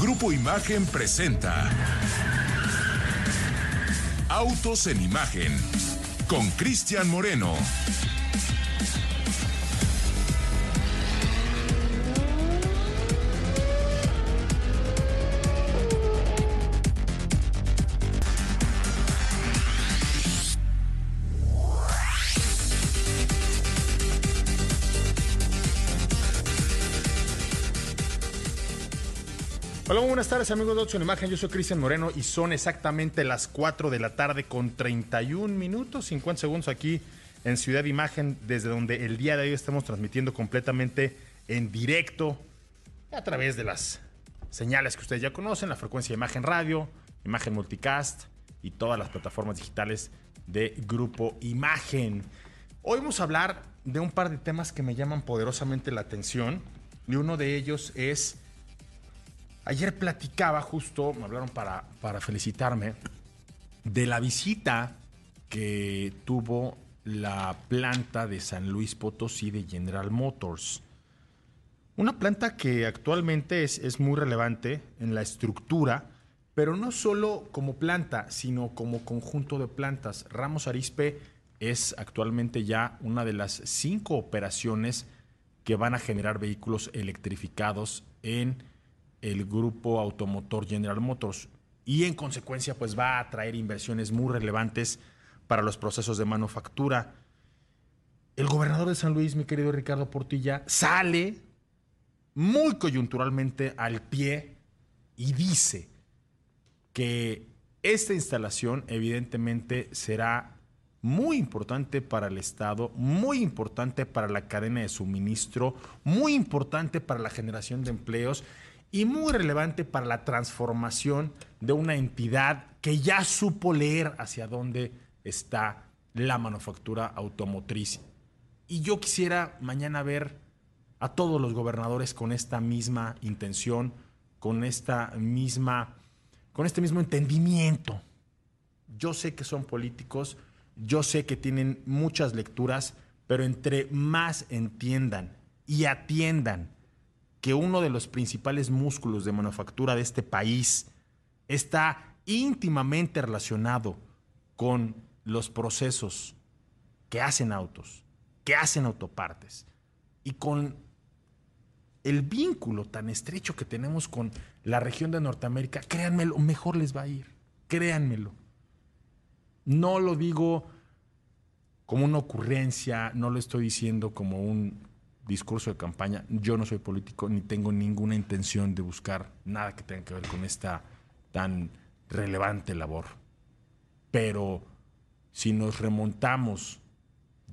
Grupo Imagen presenta Autos en Imagen con Cristian Moreno. Buenas tardes amigos de Ocho en Imagen, yo soy Cristian Moreno y son exactamente las 4 de la tarde con 31 minutos, 50 segundos aquí en Ciudad Imagen, desde donde el día de hoy estamos transmitiendo completamente en directo a través de las señales que ustedes ya conocen, la frecuencia de Imagen Radio, Imagen Multicast y todas las plataformas digitales de Grupo Imagen. Hoy vamos a hablar de un par de temas que me llaman poderosamente la atención y uno de ellos es Ayer platicaba justo, me hablaron para, para felicitarme, de la visita que tuvo la planta de San Luis Potosí de General Motors. Una planta que actualmente es, es, muy relevante en la estructura, pero no solo como planta, sino como conjunto de plantas. Ramos Arispe es actualmente ya una de las cinco operaciones que van a generar vehículos electrificados en el grupo automotor General Motors y en consecuencia pues va a traer inversiones muy relevantes para los procesos de manufactura. El gobernador de San Luis, mi querido Ricardo Portilla, sale muy coyunturalmente al pie y dice que esta instalación evidentemente será muy importante para el Estado, muy importante para la cadena de suministro, muy importante para la generación de empleos y muy relevante para la transformación de una entidad que ya supo leer hacia dónde está la manufactura automotriz. Y yo quisiera mañana ver a todos los gobernadores con esta misma intención, con esta misma con este mismo entendimiento. Yo sé que son políticos, yo sé que tienen muchas lecturas, pero entre más entiendan y atiendan que uno de los principales músculos de manufactura de este país está íntimamente relacionado con los procesos que hacen autos, que hacen autopartes y con el vínculo tan estrecho que tenemos con la región de Norteamérica, créanmelo, mejor les va a ir, créanmelo. No lo digo como una ocurrencia, no lo estoy diciendo como un discurso de campaña. Yo no soy político ni tengo ninguna intención de buscar nada que tenga que ver con esta tan relevante labor. Pero si nos remontamos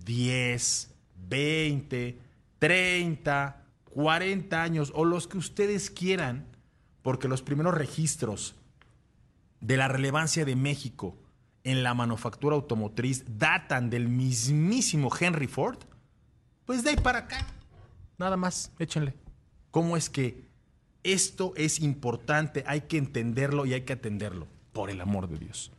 10, 20, 30, 40 años o los que ustedes quieran, porque los primeros registros de la relevancia de México en la manufactura automotriz datan del mismísimo Henry Ford, pues de ahí para acá Nada más, échenle. ¿Cómo es que esto es importante? Hay que entenderlo y hay que atenderlo, por el amor de Dios.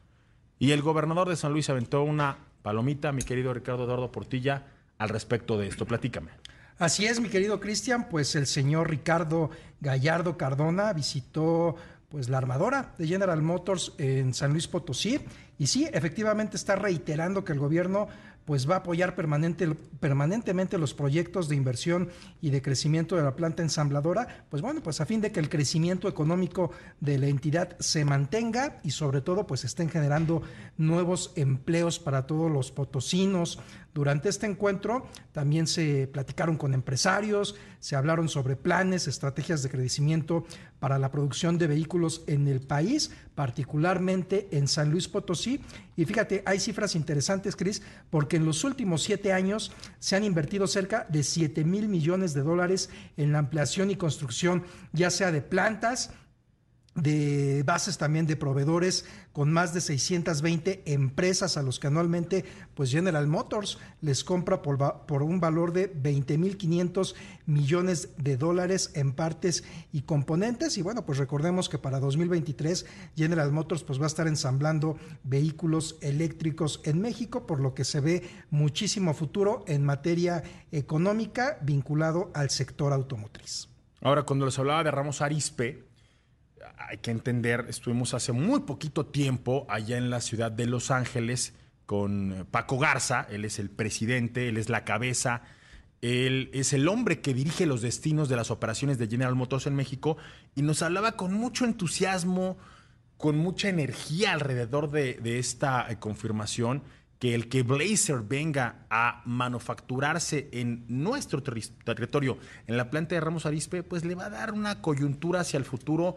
Y el gobernador de San Luis aventó una palomita, mi querido Ricardo Eduardo Portilla, al respecto de esto. Platícame. Así es, mi querido Cristian, pues el señor Ricardo Gallardo Cardona visitó pues la armadora de General Motors en San Luis Potosí y sí, efectivamente está reiterando que el gobierno pues va a apoyar permanente, permanentemente los proyectos de inversión y de crecimiento de la planta ensambladora, pues bueno, pues a fin de que el crecimiento económico de la entidad se mantenga y sobre todo pues estén generando nuevos empleos para todos los potosinos. Durante este encuentro también se platicaron con empresarios, se hablaron sobre planes, estrategias de crecimiento para la producción de vehículos en el país, particularmente en San Luis Potosí. Y fíjate, hay cifras interesantes, Cris, porque en los últimos siete años se han invertido cerca de 7 mil millones de dólares en la ampliación y construcción, ya sea de plantas, de bases también de proveedores con más de 620 empresas a los que anualmente pues General Motors les compra por, un valor de 20.500 millones de dólares en partes y componentes y bueno pues recordemos que para 2023 General Motors pues va a estar ensamblando vehículos eléctricos en México por lo que se ve muchísimo futuro en materia económica vinculado al sector automotriz. Ahora cuando les hablaba de Ramos Arispe hay que entender, estuvimos hace muy poquito tiempo allá en la ciudad de Los Ángeles con Paco Garza, él es el presidente, él es la cabeza, él es el hombre que dirige los destinos de las operaciones de General Motors en México y nos hablaba con mucho entusiasmo, con mucha energía alrededor de, de esta eh, confirmación que el que Blazer venga a manufacturarse en nuestro territorio, en la planta de Ramos Arispe, pues le va a dar una coyuntura hacia el futuro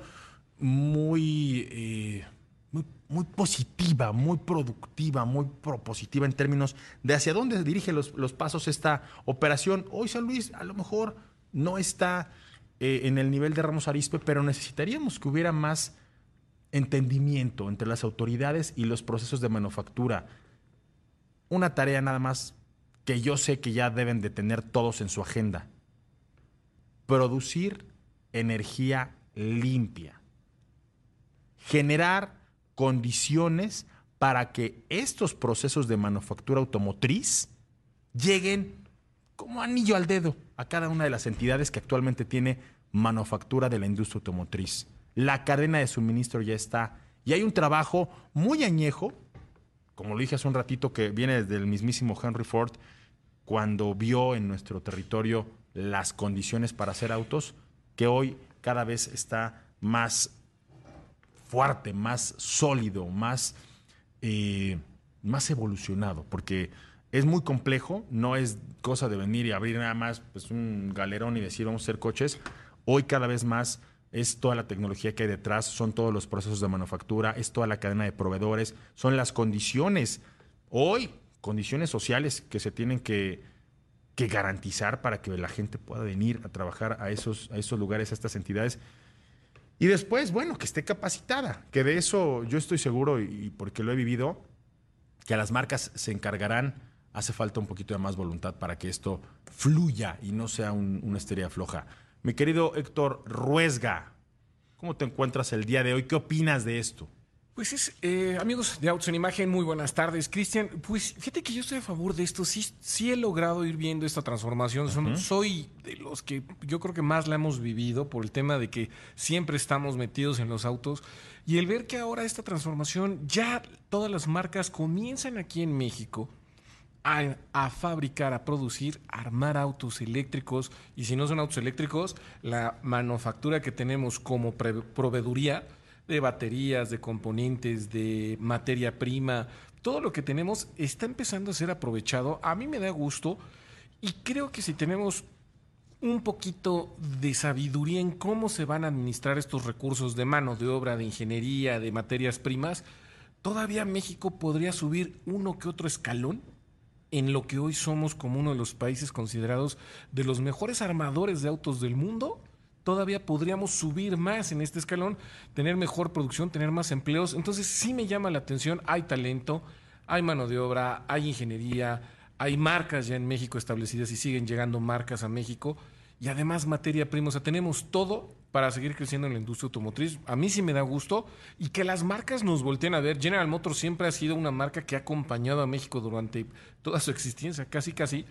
muy, eh, muy, muy, positiva, muy productiva, muy propositiva en términos de hacia dónde dirige los, los pasos esta operación. Hoy San Luis a lo mejor no está eh, en el nivel de Ramos Arispe, pero necesitaríamos que hubiera más entendimiento entre las autoridades y los procesos de manufactura una tarea nada más que yo sé que ya deben de tener todos en su agenda. Producir energía limpia. Generar condiciones para que estos procesos de manufactura automotriz lleguen como anillo al dedo a cada una de las entidades que actualmente tiene manufactura de la industria automotriz. La cadena de suministro ya está y hay un trabajo muy añejo como lo dije hace un ratito, que viene desde el mismísimo Henry Ford, cuando vio en nuestro territorio las condiciones para hacer autos, que hoy cada vez está más fuerte, más sólido, más, eh, más evolucionado, porque es muy complejo, no es cosa de venir y abrir nada más pues, un galerón y decir vamos a hacer coches. Hoy cada vez más es toda la tecnología que hay detrás, son todos los procesos de manufactura, es toda la cadena de proveedores, son las condiciones, hoy, condiciones sociales que se tienen que, que garantizar para que la gente pueda venir a trabajar a esos, a esos lugares, a estas entidades. Y después, bueno, que esté capacitada, que de eso yo estoy seguro y, porque lo he vivido, que a las marcas se encargarán, hace falta un poquito de más voluntad para que esto fluya y no sea una estrella floja. Mi querido Héctor Ruesga, ¿cómo te encuentras el día de hoy? ¿Qué opinas de esto? Pues es, eh, amigos de Autos en Imagen, muy buenas tardes. Cristian, pues fíjate que yo estoy a favor de esto. Sí, sí he logrado ir viendo esta transformación. Soy de los que yo creo que más la hemos vivido por el tema de que siempre estamos metidos en los autos. Y el ver que ahora esta transformación, ya todas las marcas comienzan aquí en México a, fabricar, a producir, a armar autos eléctricos y si no son autos eléctricos, la manufactura que tenemos como proveeduría de baterías, de componentes, de materia prima, todo lo que tenemos está empezando a ser aprovechado. A mí me da gusto y creo que si tenemos un poquito de sabiduría en cómo se van a administrar estos recursos de mano, de obra, de ingeniería, de materias primas, todavía México podría subir uno que otro escalón en lo que hoy somos como uno de los países considerados de los mejores armadores de autos del mundo, todavía podríamos subir más en este escalón, tener mejor producción, tener más empleos. Entonces sí me llama la atención, hay talento, hay mano de obra, hay ingeniería, hay marcas ya en México establecidas y siguen llegando marcas a México y además materia prima. O sea, tenemos todo para seguir creciendo en la industria automotriz. A mí sí me da gusto y que las marcas nos volteen a ver. General Motors siempre ha sido una marca que ha acompañado a México durante toda su existencia, casi casi.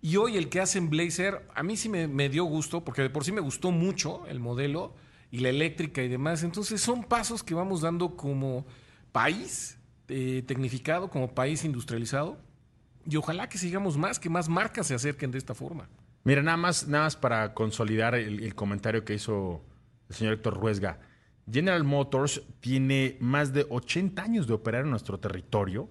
Y hoy el que hacen Blazer, a mí sí me, dio gusto, porque de por sí me gustó mucho el modelo y la eléctrica y demás. Entonces son pasos que vamos dando como país eh, tecnificado, como país industrializado. Y ojalá que sigamos más, que más marcas se acerquen de esta forma. Mira, nada más, nada más para consolidar el, comentario que hizo el señor Héctor Ruesga. General Motors tiene más de 80 años de operar en nuestro territorio.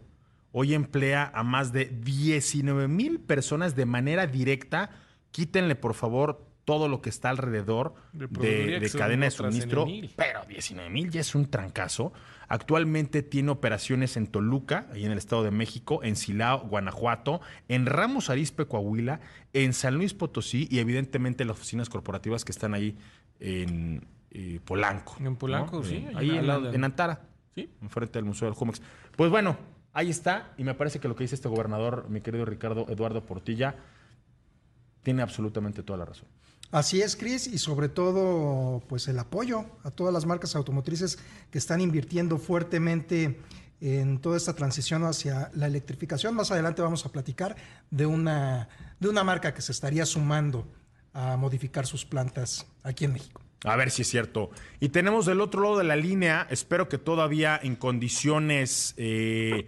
Hoy emplea a más de 19 mil personas de manera directa. Quítenle, por favor, todo lo que está alrededor de, cadena de suministro. Pero 19 mil ya es un trancazo. Actualmente tiene operaciones en Toluca, ahí en el Estado de México, en Silao, Guanajuato, en Ramos Arizpe, Coahuila, en San Luis Potosí y evidentemente las oficinas corporativas que están ahí en eh, Polanco. En Polanco, sí. Eh, ahí en, Antara, ¿sí? enfrente del Museo del Jumex. Pues bueno, ahí está y me parece que lo que dice este gobernador, mi querido Ricardo Eduardo Portilla, tiene absolutamente toda la razón. Así es, Cris, y sobre todo, pues el apoyo a todas las marcas automotrices que están invirtiendo fuertemente en toda esta transición hacia la electrificación. Más adelante vamos a platicar de una, de una marca que se estaría sumando a modificar sus plantas aquí en México. A ver si es cierto. Y tenemos del otro lado de la línea, espero que todavía en condiciones eh,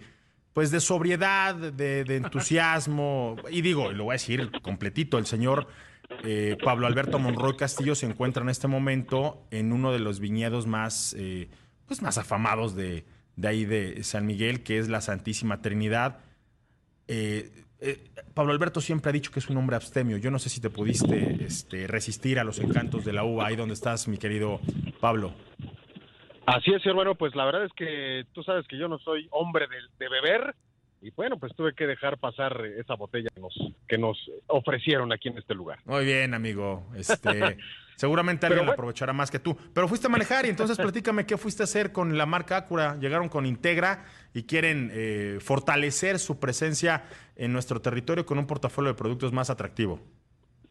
pues de sobriedad, de, entusiasmo, y digo, lo voy a decir completito, el señor eh, Pablo Alberto Monroy Castillo se encuentra en este momento en uno de los viñedos más, eh, pues más afamados de, de, ahí de San Miguel, que es la Santísima Trinidad. Pablo Alberto siempre ha dicho que es un hombre abstemio. Yo no sé si te pudiste este, resistir a los encantos de la uva. Ahí donde estás, mi querido Pablo. Así es, hermano. Pues la verdad es que tú sabes que yo no soy hombre de, beber. Y bueno, pues tuve que dejar pasar esa botella que nos, que nos ofrecieron aquí en este lugar. Muy bien, amigo. Este, seguramente alguien lo aprovechará más que tú. Pero fuiste a manejar y entonces platícame qué fuiste a hacer con la marca Acura. Llegaron con Integra y quieren eh, fortalecer su presencia en nuestro territorio con un portafolio de productos más atractivo.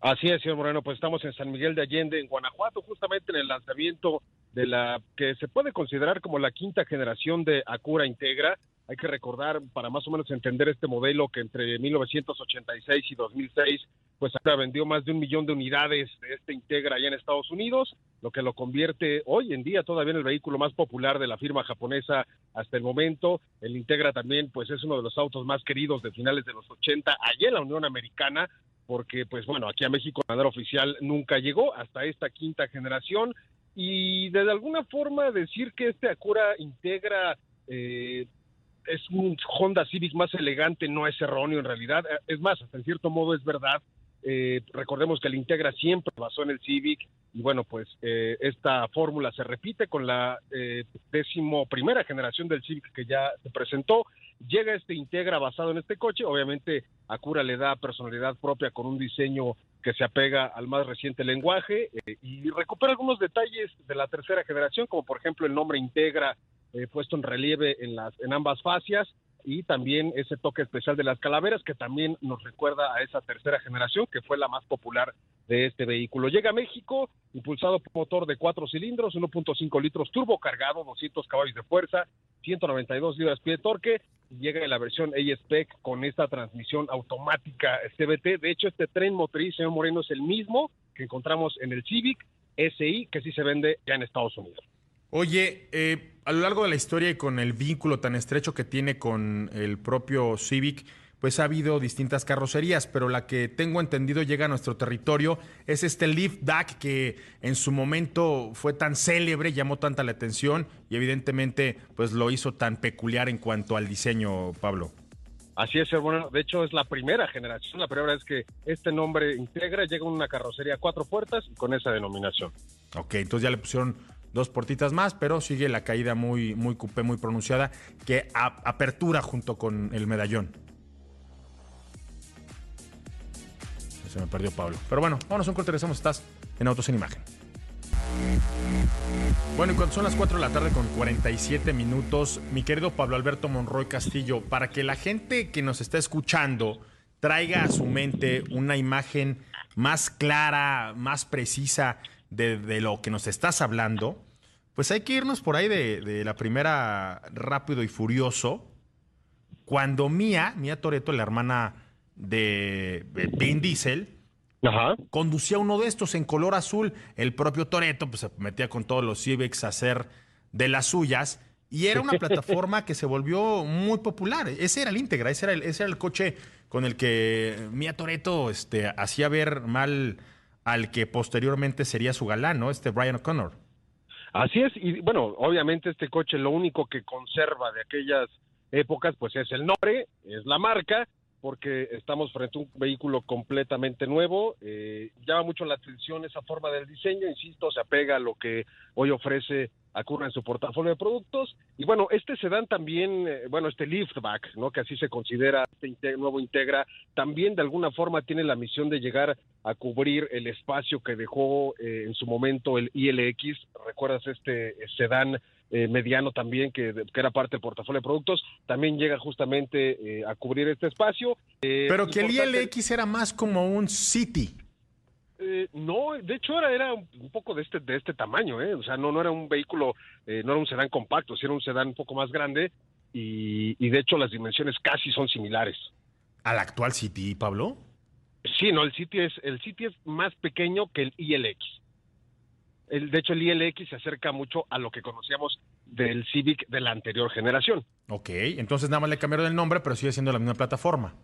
Así es, señor Moreno, pues estamos en San Miguel de Allende, en Guanajuato, justamente en el lanzamiento de la que se puede considerar como la quinta generación de Acura Integra. Hay que recordar, para más o menos entender este modelo, que entre 1986 y 2006 pues ahora vendió más de un millón de unidades de este Integra allá en Estados Unidos, lo que lo convierte hoy en día todavía en el vehículo más popular de la firma japonesa hasta el momento. El Integra también pues es uno de los autos más queridos de finales de los 80 allá en la Unión Americana, porque pues bueno, aquí a México la manera oficial nunca llegó hasta esta quinta generación y de alguna forma decir que este Acura Integra eh, es un Honda Civic más elegante no es erróneo en realidad, es más, hasta en cierto modo es verdad, eh, recordemos que el Integra siempre basó en el Civic y bueno, pues eh, esta fórmula se repite con la eh, décimo primera generación del Civic que ya se presentó. Llega este Integra basado en este coche, obviamente Acura le da personalidad propia con un diseño que se apega al más reciente lenguaje eh, y recupera algunos detalles de la tercera generación, como por ejemplo el nombre Integra puesto en relieve en, las, en ambas fascias y también ese toque especial de las calaveras que también nos recuerda a esa tercera generación que fue la más popular de este vehículo. Llega a México impulsado por motor de cuatro cilindros, 1.5 litros turbo cargado, 200 caballos de fuerza, 192 libras-pie de torque. Llega en la versión A-Spec con esta transmisión automática CBT. De hecho, este tren motriz, señor Moreno, es el mismo que encontramos en el Civic SI, que sí se vende ya en Estados Unidos. Oye, eh, a lo largo de la historia y con el vínculo tan estrecho que tiene con el propio Civic, pues ha habido distintas carrocerías, pero la que tengo entendido llega a nuestro territorio es este Leaf DAC que en su momento fue tan célebre, llamó tanta la atención y evidentemente pues lo hizo tan peculiar en cuanto al diseño, Pablo. Así es, bueno, de hecho es la primera generación, la primera vez que este nombre integra, llega una carrocería cuatro puertas con esa denominación. Ok, entonces ya le pusieron dos portitas más, pero sigue la caída muy, muy cupé, muy pronunciada, que apertura junto con el medallón. Se me perdió Pablo. Pero bueno, vámonos a un corte, regresamos. Estás en Autos en Imagen. Bueno, y cuando son las 4 de la tarde con 47 minutos, mi querido Pablo Alberto Monroy Castillo, para que la gente que nos está escuchando traiga a su mente una imagen más clara, más precisa de, lo que nos estás hablando, pues hay que irnos por ahí de, la primera rápido y furioso. Cuando Mía, Mía Toreto, la hermana de Vin Diesel, conducía uno de estos en color azul. El propio Toreto pues, se metía con todos los Civics a hacer de las suyas. Y era una plataforma que se volvió muy popular. Ese era el íntegra, ese era el, ese era el coche con el que Mía Toreto este, hacía ver mal al que posteriormente sería su galán, ¿no? Este Brian O'Connor. Así es, y bueno, obviamente este coche lo único que conserva de aquellas épocas, pues es el nombre, es la marca, porque estamos frente a un vehículo completamente nuevo. Eh, llama mucho la atención esa forma del diseño, insisto, se apega a lo que hoy ofrece Acura en su portafolio de productos. Y bueno, este sedán también, eh, bueno, este liftback, ¿no? que así se considera, este nuevo Integra, también de alguna forma tiene la misión de llegar a cubrir el espacio que dejó eh, en su momento el ILX. ¿Recuerdas este sedán? Eh, mediano también, que, era parte del portafolio de productos, también llega justamente a cubrir este espacio. Pero que el ILX era más como un City. Eh, no, de hecho era, era un poco de este, de este tamaño, ¿eh? o sea, no, no era un vehículo, eh, no era un sedán compacto, sí era un sedán un poco más grande y, y, de hecho las dimensiones casi son similares. ¿Al actual City, Pablo? Sí, no, el City es, el City es más pequeño que el ILX. el, de hecho el ILX se acerca mucho a lo que conocíamos del Civic de la anterior generación. Ok, entonces nada más le cambiaron el nombre, pero sigue siendo la misma plataforma.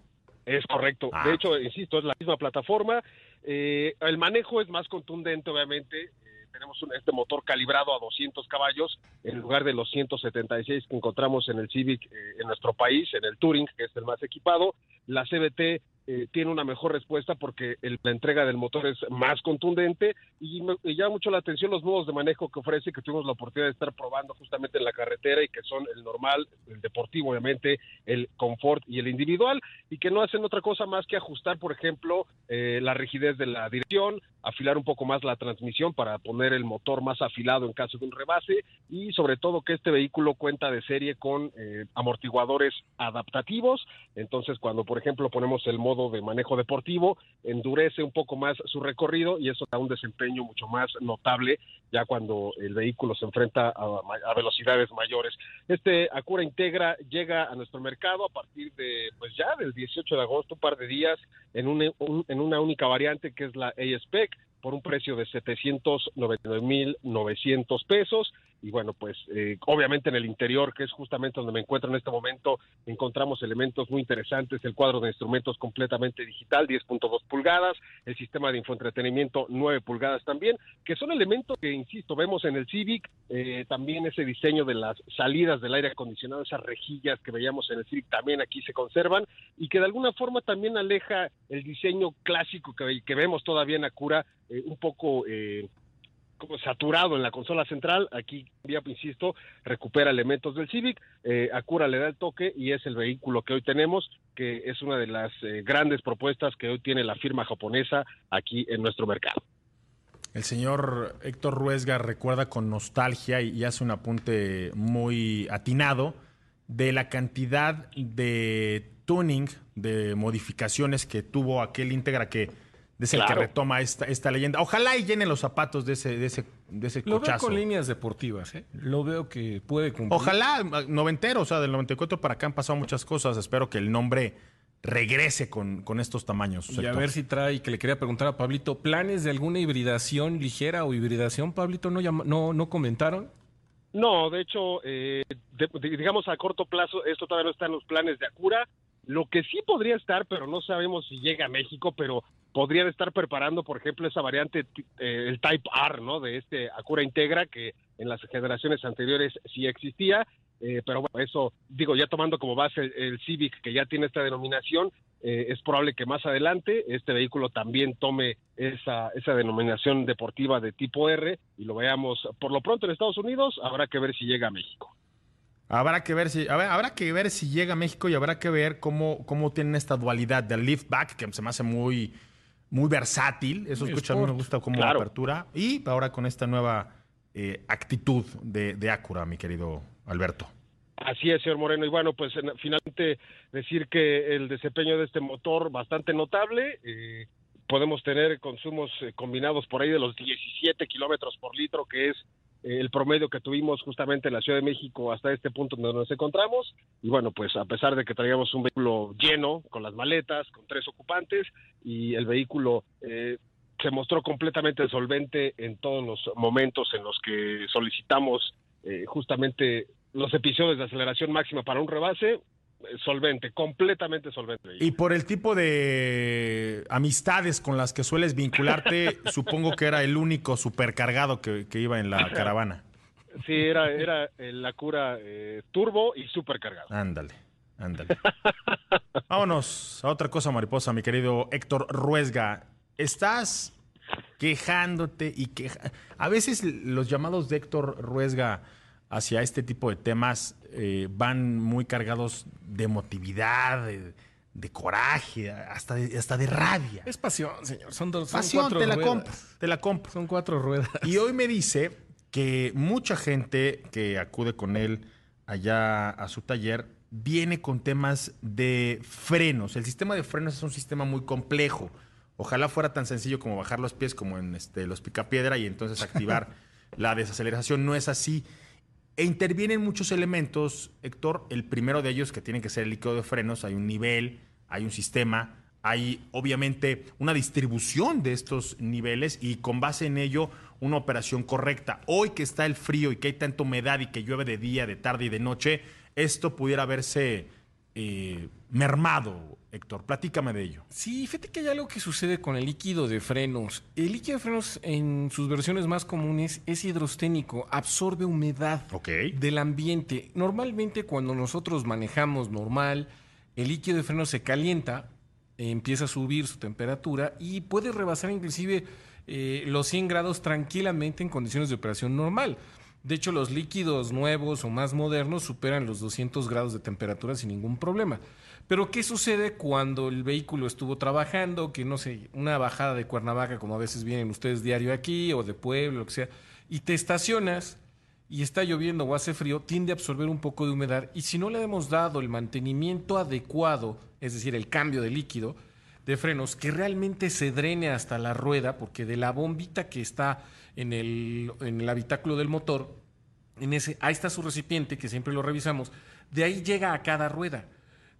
Es correcto. Ah. De hecho, insisto, es la misma plataforma. Eh, el manejo es más contundente, obviamente. Eh, tenemos un- este motor calibrado a 200 caballos en lugar de los 176 que encontramos en el Civic eh, en nuestro país, en el Touring, que es el más equipado. La CBT eh, tiene una mejor respuesta porque el- la entrega del motor es más contundente y me y llama mucho la atención los modos de manejo que ofrece, que tuvimos la oportunidad de estar probando justamente en la carretera y que son el normal, el deportivo, obviamente, el confort y el individual y que no hacen otra cosa más que ajustar, por ejemplo, eh, la rigidez de la dirección, afilar un poco más la transmisión para poner el motor más afilado en caso de un rebase y sobre todo que este vehículo cuenta de serie con eh, amortiguadores adaptativos, entonces cuando por ejemplo ponemos el modo de manejo deportivo, endurece un poco más su recorrido y eso da un desempeño mucho más notable ya cuando el vehículo se enfrenta a, a velocidades mayores. Este Acura Integra llega a nuestro mercado a partir de, pues ya del 18 de agosto, un par de días, en, un- en una única variante que es la A-Spec, por un precio de 799.900 pesos. Y bueno, pues eh, obviamente en el interior, que es justamente donde me encuentro en este momento, encontramos elementos muy interesantes, el cuadro de instrumentos completamente digital, 10.2 pulgadas, el sistema de infoentretenimiento 9 pulgadas también, que son elementos que, insisto, vemos en el Civic, eh, también ese diseño de las salidas del aire acondicionado, esas rejillas que veíamos en el Civic también aquí se conservan y que de alguna forma también aleja el diseño clásico que, vemos todavía en Acura, eh, un poco... Eh, saturado en la consola central, aquí ya insisto, recupera elementos del Civic, eh, Acura le da el toque y es el vehículo que hoy tenemos, que es una de las eh, grandes propuestas que hoy tiene la firma japonesa aquí en nuestro mercado. El señor Héctor Ruesga recuerda con nostalgia y, y hace un apunte muy atinado de la cantidad de tuning, de modificaciones que tuvo aquel Integra que es el Claro. que retoma esta, esta leyenda. Ojalá y llene los zapatos de ese, de ese, de ese Lo veo cochazo. con líneas deportivas, ¿eh? Lo veo que puede cumplir. Ojalá, noventero, o sea, del 94 para acá han pasado muchas cosas. Espero que el nombre regrese con, con estos tamaños. Y a ver si trae, que le quería preguntar a Pablito, ¿planes de alguna hibridación ligera o hibridación, Pablito? ¿No, llama- no, no comentaron? No, de hecho, eh, de- de- digamos a corto plazo, esto todavía no está en los planes de Acura. Lo que sí podría estar, pero no sabemos si llega a México, pero podrían estar preparando, por ejemplo, esa variante, eh, el Type R, ¿no? De este Acura Integra, que en las generaciones anteriores sí existía. Eh, pero bueno, eso, digo, ya tomando como base el, Civic, que ya tiene esta denominación, eh, es probable que más adelante este vehículo también tome esa, esa denominación deportiva de tipo R y lo veamos por lo pronto en Estados Unidos. Habrá que ver si llega a México. Habrá que ver si, ver, habrá que ver si llega a México y habrá que ver cómo, cómo tienen esta dualidad del liftback, que se me hace muy, muy versátil. Eso Muy escucha, a mí me gusta como Claro. apertura. Y ahora con esta nueva eh, actitud de, de Acura, mi querido Alberto. Así es, señor Moreno. Y bueno, pues en- finalmente decir que el desempeño de este motor bastante notable. eh, podemos tener consumos eh, combinados por ahí de los 17 kilómetros por litro, que es el promedio que tuvimos justamente en la Ciudad de México hasta este punto donde nos encontramos. Y bueno, pues a pesar de que traíamos un vehículo lleno, con las maletas, con tres ocupantes, y el vehículo eh, se mostró completamente solvente en todos los momentos en los que solicitamos eh, justamente los episodios de aceleración máxima para un rebase, solvente, completamente solvente. Y por el tipo de amistades con las que sueles vincularte, supongo que era el único supercargado que, que iba en la caravana. Sí, era, era eh, la cura eh, turbo y supercargado. Ándale, ándale. Vámonos a otra cosa, mariposa, mi querido Héctor Ruesga. Estás quejándote y queja. A veces los llamados de Héctor Ruesga hacia este tipo de temas eh, van muy cargados de emotividad, de, de coraje, hasta de, hasta de rabia. Es pasión, señor. Son, dos, son Pasión, cuatro te la ruedas. compro, te la compro. Son cuatro ruedas. Y hoy me dice que mucha gente que acude con él allá a su taller viene con temas de frenos. El sistema de frenos es un sistema muy complejo. Ojalá fuera tan sencillo como bajar los pies como en este, los picapiedra y entonces activar la desaceleración. No es así. E intervienen muchos elementos, Héctor. El primero de ellos, que tiene que ser el líquido de frenos, hay un nivel, hay un sistema, hay obviamente una distribución de estos niveles y con base en ello una operación correcta. Hoy que está el frío y que hay tanta humedad y que llueve de día, de tarde y de noche, esto pudiera verse eh, mermado, Héctor. Platícame de ello. Sí, fíjate que hay algo que sucede con el líquido de frenos. El líquido de frenos en sus versiones más comunes es hidrosténico, absorbe humedad del ambiente. Normalmente cuando nosotros manejamos normal, el líquido de freno se calienta, empieza a subir su temperatura y puede rebasar inclusive eh, los 100 grados tranquilamente en condiciones de operación normal. De hecho, los líquidos nuevos o más modernos superan los 200 grados de temperatura sin ningún problema. Pero ¿qué sucede cuando el vehículo estuvo trabajando, que no sé, una bajada de Cuernavaca, como a veces vienen ustedes diario aquí, o de Pueblo, lo que sea, y te estacionas y está lloviendo o hace frío, tiende a absorber un poco de humedad y si no le hemos dado el mantenimiento adecuado, es decir, el cambio de líquido de frenos, que realmente se drene hasta la rueda, porque de la bombita que está en el, en el habitáculo del motor, en ese, ahí está su recipiente, que siempre lo revisamos, de ahí llega a cada rueda.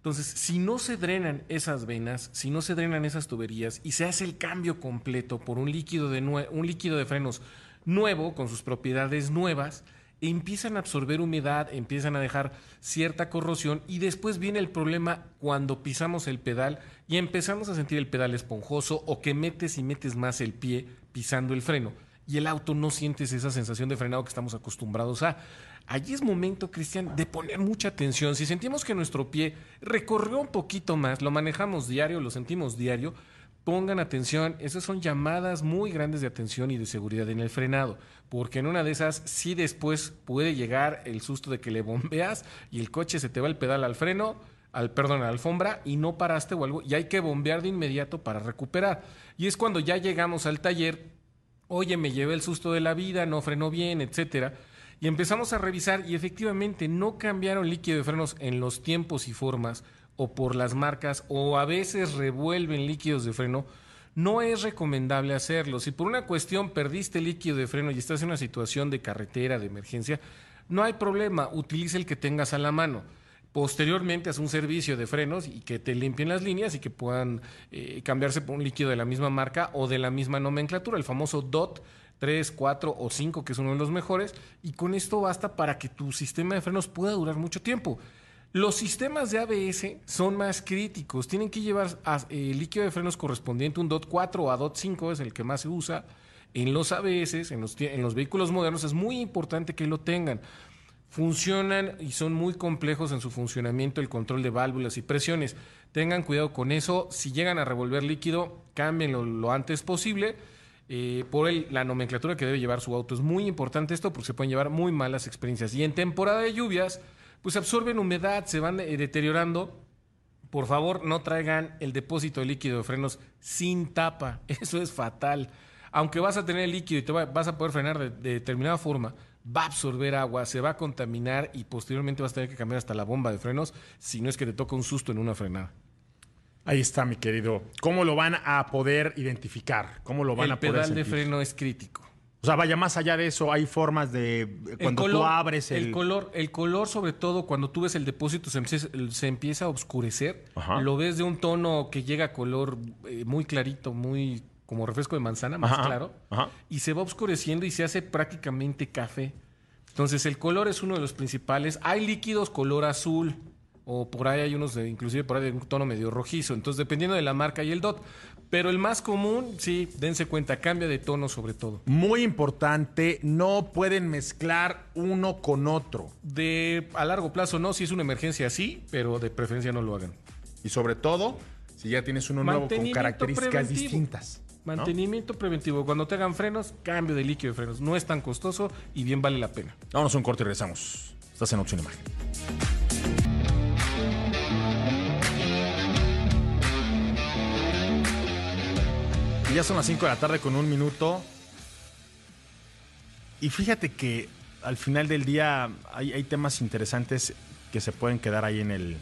Entonces, si no se drenan esas venas, si no se drenan esas tuberías y se hace el cambio completo por un líquido de, un líquido de frenos nuevo, con sus propiedades nuevas, empiezan a absorber humedad, empiezan a dejar cierta corrosión y después viene el problema cuando pisamos el pedal y empezamos a sentir el pedal esponjoso o que metes y metes más el pie pisando el freno y el auto no sientes esa sensación de frenado que estamos acostumbrados a. Allí es momento, Cristian, de poner mucha atención. Si sentimos que nuestro pie recorrió un poquito más, lo manejamos diario, lo sentimos diario, pongan atención. Esas son llamadas muy grandes de atención y de seguridad en el frenado, porque en una de esas sí después puede llegar el susto de que le bombeas y el coche se te va el pedal al freno, al perdón, a la alfombra y no paraste o algo y hay que bombear de inmediato para recuperar. Y es cuando ya llegamos al taller oye, me llevé el susto de la vida, no frenó bien, etcétera. Y empezamos a revisar y efectivamente no cambiaron líquido de frenos en los tiempos y formas o por las marcas o a veces revuelven líquidos de freno. No es recomendable hacerlo. Si por una cuestión perdiste líquido de freno y estás en una situación de carretera, de emergencia, no hay problema, utiliza el que tengas a la mano. Posteriormente haz un servicio de frenos y que te limpien las líneas y que puedan eh, cambiarse por un líquido de la misma marca o de la misma nomenclatura, el famoso DOT 3, 4 o 5, que es uno de los mejores, y con esto basta para que tu sistema de frenos pueda durar mucho tiempo. Los sistemas de ABS son más críticos, tienen que llevar a- eh, líquido de frenos correspondiente, un DOT 4 o a DOT 5 es el que más se usa. En los ABS, en los, en los vehículos modernos, es muy importante que lo tengan funcionan y son muy complejos en su funcionamiento el control de válvulas y presiones. Tengan cuidado con eso. Si llegan a revolver líquido, cámbienlo lo antes posible. Eh, por el- la nomenclatura que debe llevar su auto. Es muy importante esto porque se pueden llevar muy malas experiencias. Y en temporada de lluvias, pues absorben humedad, se van eh, deteriorando. Por favor, no traigan el depósito de líquido de frenos sin tapa. Eso es fatal. Aunque vas a tener el líquido y te va- vas a poder frenar de, de determinada forma, va a absorber agua, se va a contaminar y posteriormente vas a tener que cambiar hasta la bomba de frenos si no es que te toca un susto en una frenada. Ahí está, mi querido. ¿Cómo lo van a poder identificar? ¿Cómo lo van el a poder pedal de freno es crítico. O sea, vaya más allá de eso, hay formas de eh, cuando el tú color, abres el, el color, el color sobre todo cuando tú ves el depósito se empieza, se empieza a oscurecer. Ajá. Lo ves de un tono que llega a color eh, muy clarito, muy como refresco de manzana, más Ajá, claro, ajá. y se va oscureciendo y se hace prácticamente café. Entonces el color es uno de los principales. Hay líquidos color azul o por ahí hay unos de, inclusive por ahí de un tono medio rojizo. Entonces dependiendo de la marca y el DOT. Pero el más común, sí, dense cuenta, cambia de tono sobre todo. Muy importante, no pueden mezclar uno con otro. De a largo plazo no, si es una emergencia sí, pero de preferencia no lo hagan. Y sobre todo, si ya tienes uno nuevo con características preventivo. distintas. ¿no? Mantenimiento preventivo. Cuando te hagan frenos, cambio de líquido de frenos. No es tan costoso y bien vale la pena. Vámonos a un corte y regresamos. Estás en Opción Imagen. Ya son las 5 de la tarde con un minuto. Y fíjate que al final del día hay, temas interesantes que se pueden quedar ahí en el,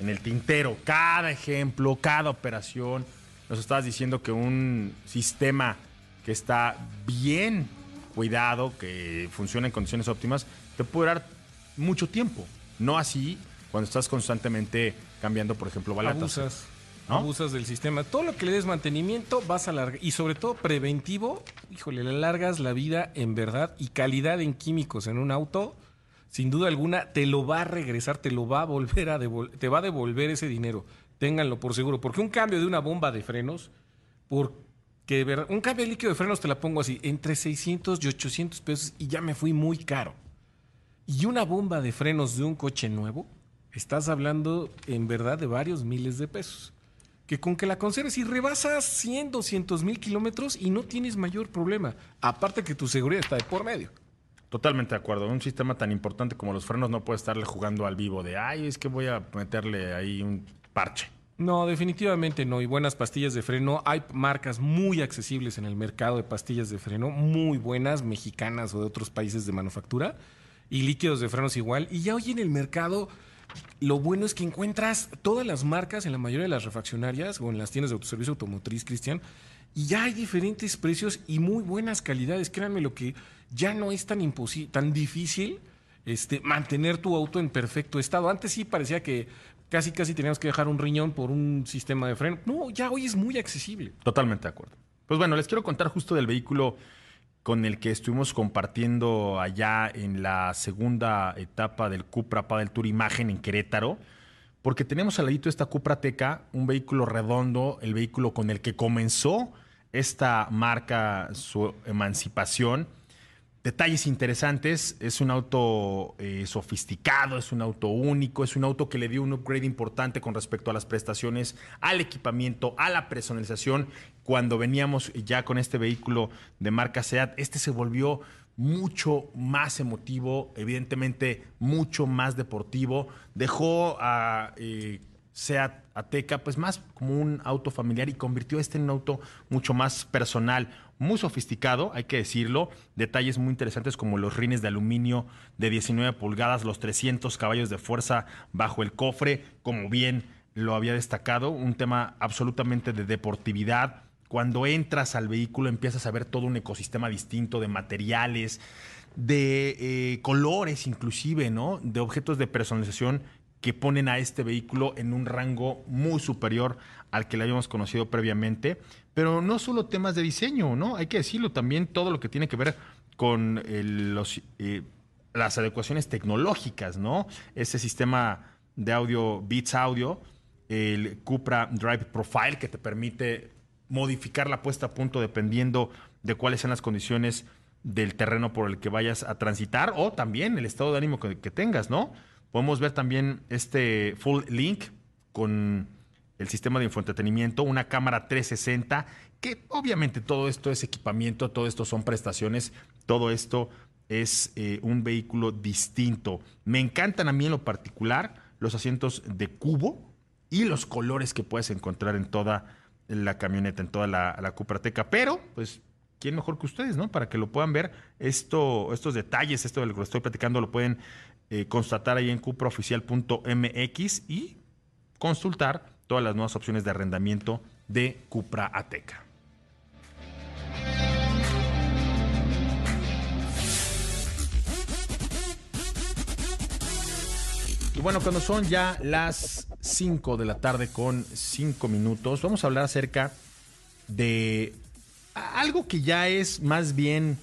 en el tintero. Cada ejemplo, cada operación. Nos estabas diciendo que un sistema que está bien cuidado, que funciona en condiciones óptimas, te puede durar mucho tiempo. No así cuando estás constantemente cambiando, por ejemplo, balatas. Abusas. Abusas del sistema. Todo lo que le des mantenimiento vas a alargar. Y sobre todo preventivo, híjole, le alargas la vida en verdad y calidad en químicos en un auto. Sin duda alguna, te lo va a regresar, te lo va a volver a devolver, te va a devolver ese dinero. Ténganlo por seguro. Porque un cambio de una bomba de frenos, porque un cambio de líquido de frenos te la pongo así, entre 600 y 800 pesos y ya me fui muy caro. Y una bomba de frenos de un coche nuevo, estás hablando en verdad de varios miles de pesos. Que con que la conserves y rebasas 100, 200 mil kilómetros y no tienes mayor problema. Aparte que tu seguridad está de por medio. Totalmente de acuerdo. Un sistema tan importante como los frenos no puede estarle jugando al vivo de, ay, es que voy a meterle ahí un parche. No, definitivamente no. Y buenas pastillas de freno. Hay marcas muy accesibles en el mercado de pastillas de freno, muy buenas, mexicanas o de otros países de manufactura. Y líquidos de frenos igual. Y ya hoy en el mercado lo bueno es que encuentras todas las marcas en la mayoría de las refaccionarias o en las tiendas de autoservicio automotriz, Cristian, y ya hay diferentes precios y muy buenas calidades. Créanme lo que ya no es tan tan difícil este, mantener tu auto en perfecto estado. Antes sí parecía que casi casi teníamos que dejar un riñón por un sistema de freno. No, ya hoy es muy accesible. Totalmente de acuerdo. Pues bueno, les quiero contar justo del vehículo con el que estuvimos compartiendo allá en la segunda etapa del Cupra del Tour Imagen en Querétaro, porque tenemos al ladito esta Cupra Teca, un vehículo redondo, el vehículo con el que comenzó esta marca su emancipación Detalles interesantes, es un auto eh, sofisticado, es un auto único, es un auto que le dio un upgrade importante con respecto a las prestaciones, al equipamiento, a la personalización. Cuando veníamos ya con este vehículo de marca SEAT, este se volvió mucho más emotivo, evidentemente mucho más deportivo. Dejó a eh, SEAT Pues más como un auto familiar y convirtió este en un auto mucho más personal muy sofisticado, hay que decirlo. Detalles muy interesantes como los rines de aluminio de 19 pulgadas, los 300 caballos de fuerza bajo el cofre, como bien lo había destacado. Un tema absolutamente de deportividad. Cuando entras al vehículo empiezas a ver todo un ecosistema distinto de materiales, de eh, colores inclusive, ¿no? De objetos de personalización que ponen a este vehículo en un rango muy superior al que le habíamos conocido previamente. Pero no solo temas de diseño, ¿no? Hay que decirlo, también todo lo que tiene que ver con los, eh, las adecuaciones tecnológicas, ¿no? Ese sistema de audio, Beats Audio, el Cupra Drive Profile, que te permite modificar la puesta a punto dependiendo de cuáles sean las condiciones del terreno por el que vayas a transitar o también el estado de ánimo que, que tengas, ¿no? Podemos ver también este Full Link con el sistema de infoentretenimiento, una cámara 360, que obviamente todo esto es equipamiento, todo esto son prestaciones, todo esto es eh, un vehículo distinto. Me encantan a mí en lo particular los asientos de cubo y los colores que puedes encontrar en toda la camioneta, en toda la, la Cuprateca. Pero, pues, ¿quién mejor que ustedes, no? Para que lo puedan ver. Esto, estos detalles, esto de lo que estoy platicando, lo pueden eh, constatar ahí en cupraoficial.mx y consultar todas las nuevas opciones de arrendamiento de Cupra Ateca. Y bueno, cuando son ya las 5 de la tarde con 5 minutos, vamos a hablar acerca de algo que ya es más bien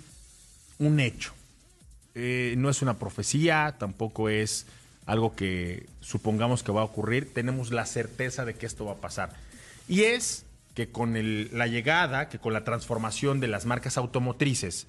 un hecho. Eh, no es una profecía, tampoco es algo que supongamos que va a ocurrir, tenemos la certeza de que esto va a pasar. Y es que con la llegada, que con la transformación de las marcas automotrices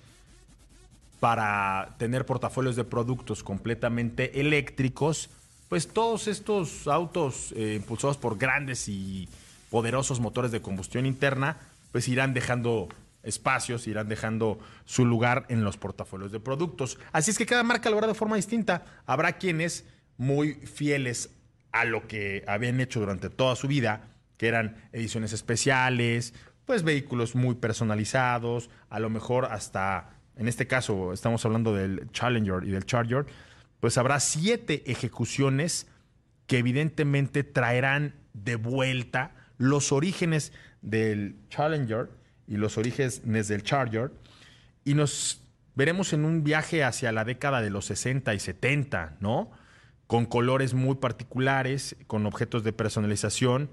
para tener portafolios de productos completamente eléctricos, pues todos estos autos eh, impulsados por grandes y poderosos motores de combustión interna, pues irán dejando espacios, irán dejando su lugar en los portafolios de productos. Así es que cada marca lo hará de forma distinta. Habrá quienes muy fieles a lo que habían hecho durante toda su vida, que eran ediciones especiales, pues vehículos muy personalizados, a lo mejor hasta, en este caso estamos hablando del Challenger y del Charger, pues habrá siete ejecuciones que evidentemente traerán de vuelta los orígenes del Challenger y los orígenes del Charger y nos veremos en un viaje hacia la década de los 60 y 70, ¿no? con colores muy particulares, con objetos de personalización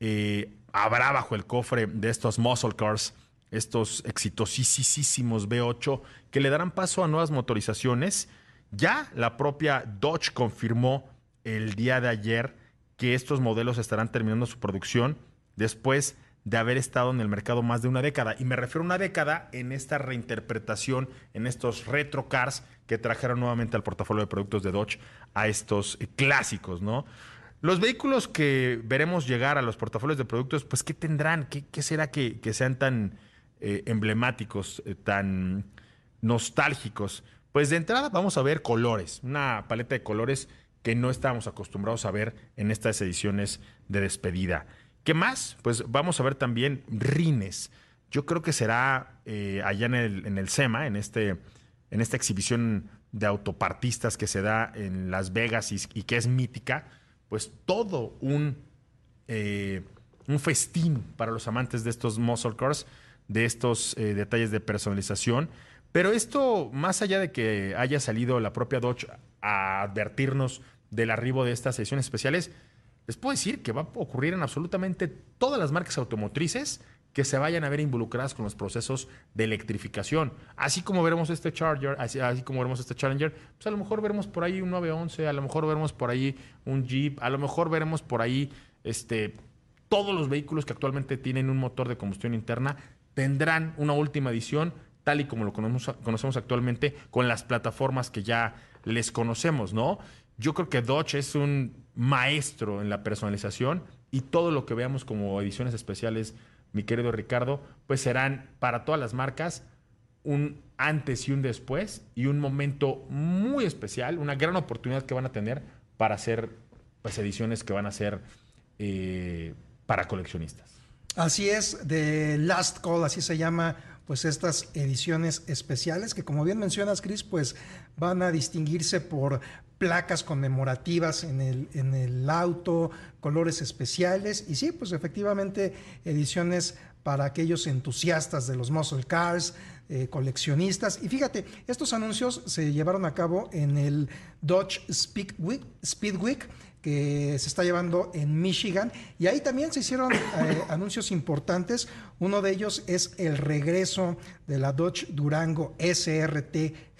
eh, habrá bajo el cofre de estos muscle cars, estos exitosísimos V8, que le darán paso a nuevas motorizaciones. Ya la propia Dodge confirmó el día de ayer que estos modelos estarán terminando su producción después de haber estado en el mercado más de una década. Y me refiero a una década en esta reinterpretación, en estos retro cars que trajeron nuevamente al portafolio de productos de Dodge a estos eh, clásicos, ¿no? Los vehículos que veremos llegar a los portafolios de productos, pues, ¿qué tendrán? ¿Qué, será que, sean tan eh, emblemáticos, eh, tan nostálgicos? Pues de entrada vamos a ver colores, una paleta de colores que no estábamos acostumbrados a ver en estas ediciones de despedida. ¿Qué más? Pues vamos a ver también rines. Yo creo que será eh, allá en el, SEMA, en, este, en esta exhibición de autopartistas que se da en Las Vegas y que es mítica pues todo un, eh, un festín para los amantes de estos muscle cars, de estos eh, detalles de personalización. Pero esto, más allá de que haya salido la propia Dodge a advertirnos del arribo de estas ediciones especiales, les puedo decir que va a ocurrir en absolutamente todas las marcas automotrices que se vayan a ver involucradas con los procesos de electrificación. Así como veremos este Charger, así, como veremos este Challenger, pues a lo mejor veremos por ahí un 911, a lo mejor veremos por ahí un Jeep, a lo mejor veremos por ahí este, todos los vehículos que actualmente tienen un motor de combustión interna tendrán una última edición tal y como lo conocemos, conocemos actualmente con las plataformas que ya les conocemos, ¿no? Yo creo que Dodge es un maestro en la personalización y todo lo que veamos como ediciones especiales mi querido Ricardo, pues serán para todas las marcas un antes y un después y un momento muy especial, una gran oportunidad que van a tener para hacer pues, ediciones que van a ser eh, para coleccionistas. Así es, de Last Call, así se llama pues estas ediciones especiales que como bien mencionas Chris, pues van a distinguirse por placas conmemorativas en el, en el auto, colores especiales y sí, pues efectivamente ediciones para aquellos entusiastas de los muscle cars, eh, coleccionistas. Y fíjate, estos anuncios se llevaron a cabo en el Dodge Speed Week, Speed Week que se está llevando en Michigan. Y ahí también se hicieron eh, anuncios importantes. Uno de ellos es el regreso de la Dodge Durango SRT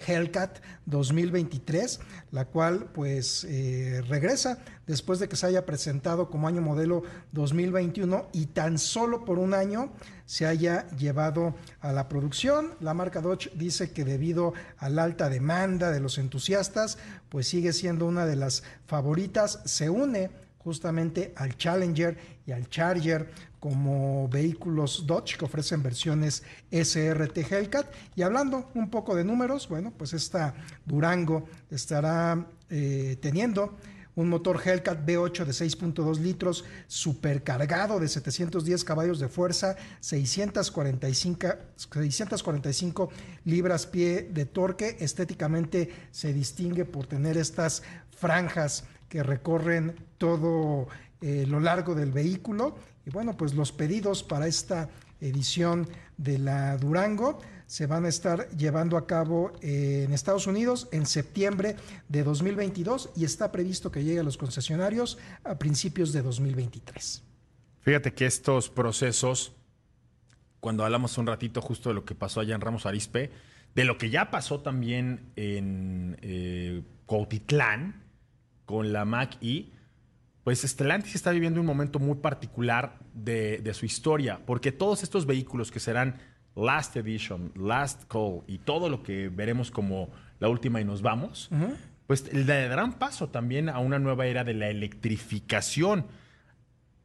Hellcat 2023, la cual pues eh, regresa después de que se haya presentado como año modelo 2021 y tan solo por un año se haya llevado a la producción. La marca Dodge dice que debido a la alta demanda de los entusiastas, pues sigue siendo una de las favoritas. Se une justamente al Challenger y al Charger como vehículos Dodge que ofrecen versiones SRT Hellcat. Y hablando un poco de números, bueno, pues esta Durango estará eh, teniendo un motor Hellcat V8 de 6.2 litros supercargado de 710 caballos de fuerza, 645, 645 libras pie de torque. Estéticamente se distingue por tener estas franjas que recorren todo eh, lo largo del vehículo. Y bueno, pues los pedidos para esta edición de la Durango se van a estar llevando a cabo en Estados Unidos en septiembre de 2022 y está previsto que llegue a los concesionarios a principios de 2023. Fíjate que estos procesos, cuando hablamos un ratito justo de lo que pasó allá en Ramos Arispe, de lo que ya pasó también en eh, con la Mac E, pues Stellantis está viviendo un momento muy particular de, de, su historia, porque todos estos vehículos que serán Last Edition, Last Call y todo lo que veremos como la última y nos vamos, pues le darán paso también a una nueva era de la electrificación.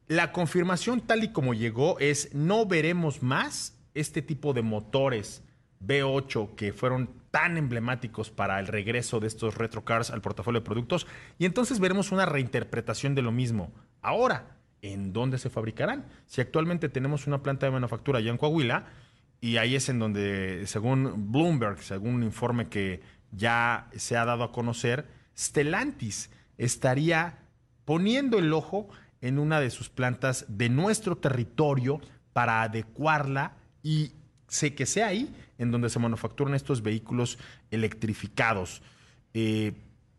La confirmación tal y como llegó es no veremos más este tipo de motores V8 que fueron tan emblemáticos para el regreso de estos retro cars al portafolio de productos y entonces veremos una reinterpretación de lo mismo. Ahora, ¿en dónde se fabricarán? Si actualmente tenemos una planta de manufactura allá en Coahuila, y ahí es en donde, según Bloomberg, según un informe que ya se ha dado a conocer, Stellantis estaría poniendo el ojo en una de sus plantas de nuestro territorio para adecuarla y sé que sea ahí en donde se manufacturan estos vehículos electrificados. Eh,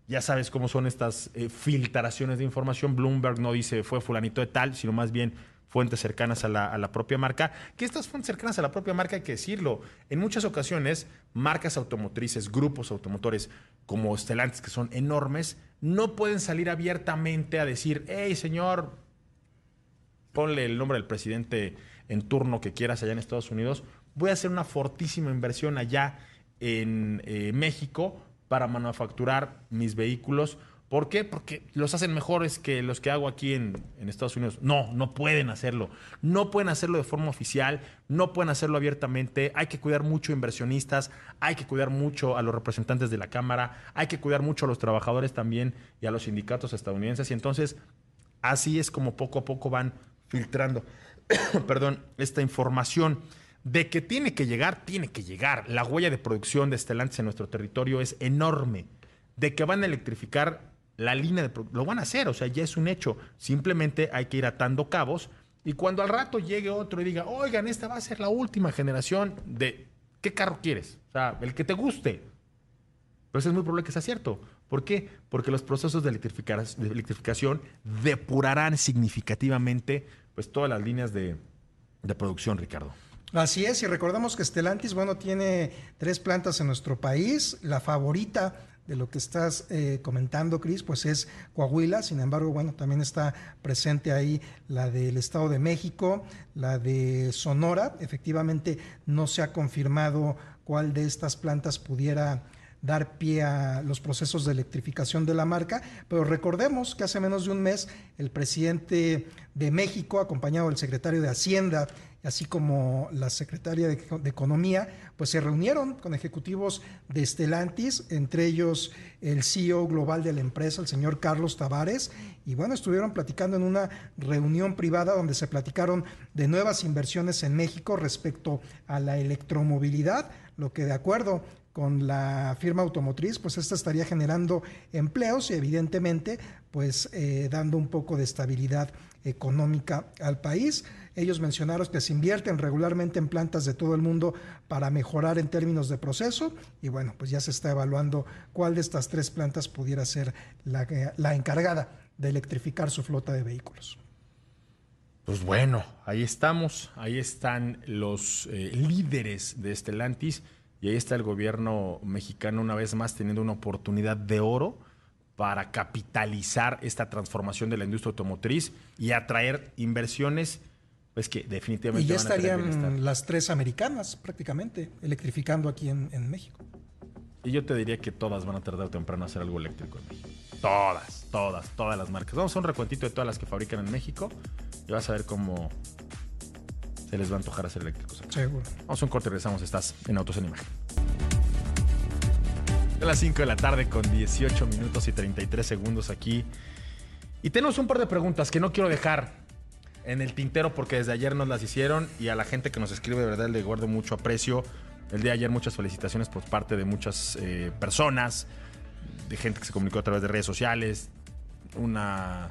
ya sabes cómo son estas eh, filtraciones de información. Bloomberg no dice fue fulanito de tal, sino más bien fuentes cercanas a la, a la, propia marca, que estas fuentes cercanas a la propia marca hay que decirlo. En muchas ocasiones, marcas automotrices, grupos automotores como Stellantis, que son enormes, no pueden salir abiertamente a decir, hey señor, ponle el nombre del presidente en turno que quieras allá en Estados Unidos, voy a hacer una fortísima inversión allá en eh, México para manufacturar mis vehículos. ¿Por qué? Porque los hacen mejores que los que hago aquí en, en, Estados Unidos. No, no pueden hacerlo. No pueden hacerlo de forma oficial, no pueden hacerlo abiertamente. Hay que cuidar mucho a inversionistas, hay que cuidar mucho a los representantes de la Cámara, hay que cuidar mucho a los trabajadores también y a los sindicatos estadounidenses. Y entonces, así es como poco a poco van filtrando, perdón, esta información. De que tiene que llegar, tiene que llegar. La huella de producción de Stellantis en nuestro territorio es enorme. De que van a electrificar la línea de producción, lo van a hacer, o sea, ya es un hecho. Simplemente hay que ir atando cabos y cuando al rato llegue otro y diga, oigan, esta va a ser la última generación de qué carro quieres, o sea, el que te guste. Pero eso es muy probable que sea cierto. ¿Por qué? Porque los procesos de, de electrificación depurarán significativamente pues, todas las líneas de, de producción, Ricardo. Así es, y recordamos que Stellantis, bueno, tiene tres plantas en nuestro país. La favorita de lo que estás eh, comentando, Cris, pues es Coahuila. Sin embargo, bueno, también está presente ahí la del Estado de México, la de Sonora. Efectivamente, no se ha confirmado cuál de estas plantas pudiera dar pie a los procesos de electrificación de la marca, pero recordemos que hace menos de un mes el presidente de México, acompañado del secretario de Hacienda así como la secretaria de, Economía, pues se reunieron con ejecutivos de Stellantis, entre ellos el CEO global de la empresa, el señor Carlos Tavares, y bueno, estuvieron platicando en una reunión privada donde se platicaron de nuevas inversiones en México respecto a la electromovilidad, lo que de acuerdo con la firma automotriz, pues esta estaría generando empleos y evidentemente pues eh, dando un poco de estabilidad económica al país. Ellos mencionaron que se invierten regularmente en plantas de todo el mundo para mejorar en términos de proceso y bueno, pues ya se está evaluando cuál de estas tres plantas pudiera ser la, la encargada de electrificar su flota de vehículos. Pues bueno, ahí estamos, ahí están los eh, líderes de Estelantis y ahí está el gobierno mexicano una vez más teniendo una oportunidad de oro para capitalizar esta transformación de la industria automotriz y atraer inversiones pues que definitivamente... Y ya estarían las tres americanas prácticamente electrificando aquí en, México. Y yo te diría que todas van a tardar temprano a hacer algo eléctrico en México. Todas, todas, todas las marcas. Vamos a un recuentito de todas las que fabrican en México y vas a ver cómo se les va a antojar hacer eléctricos. Seguro. Vamos a un corte y regresamos. Estás en Autos en Imagen. A las 5 de la tarde con 18 minutos y 33 segundos aquí. Y tenemos un par de preguntas que no quiero dejar en el tintero porque desde ayer nos las hicieron y a la gente que nos escribe de verdad le guardo mucho aprecio. El día de ayer muchas felicitaciones por parte de muchas eh, personas, de gente que se comunicó a través de redes sociales, una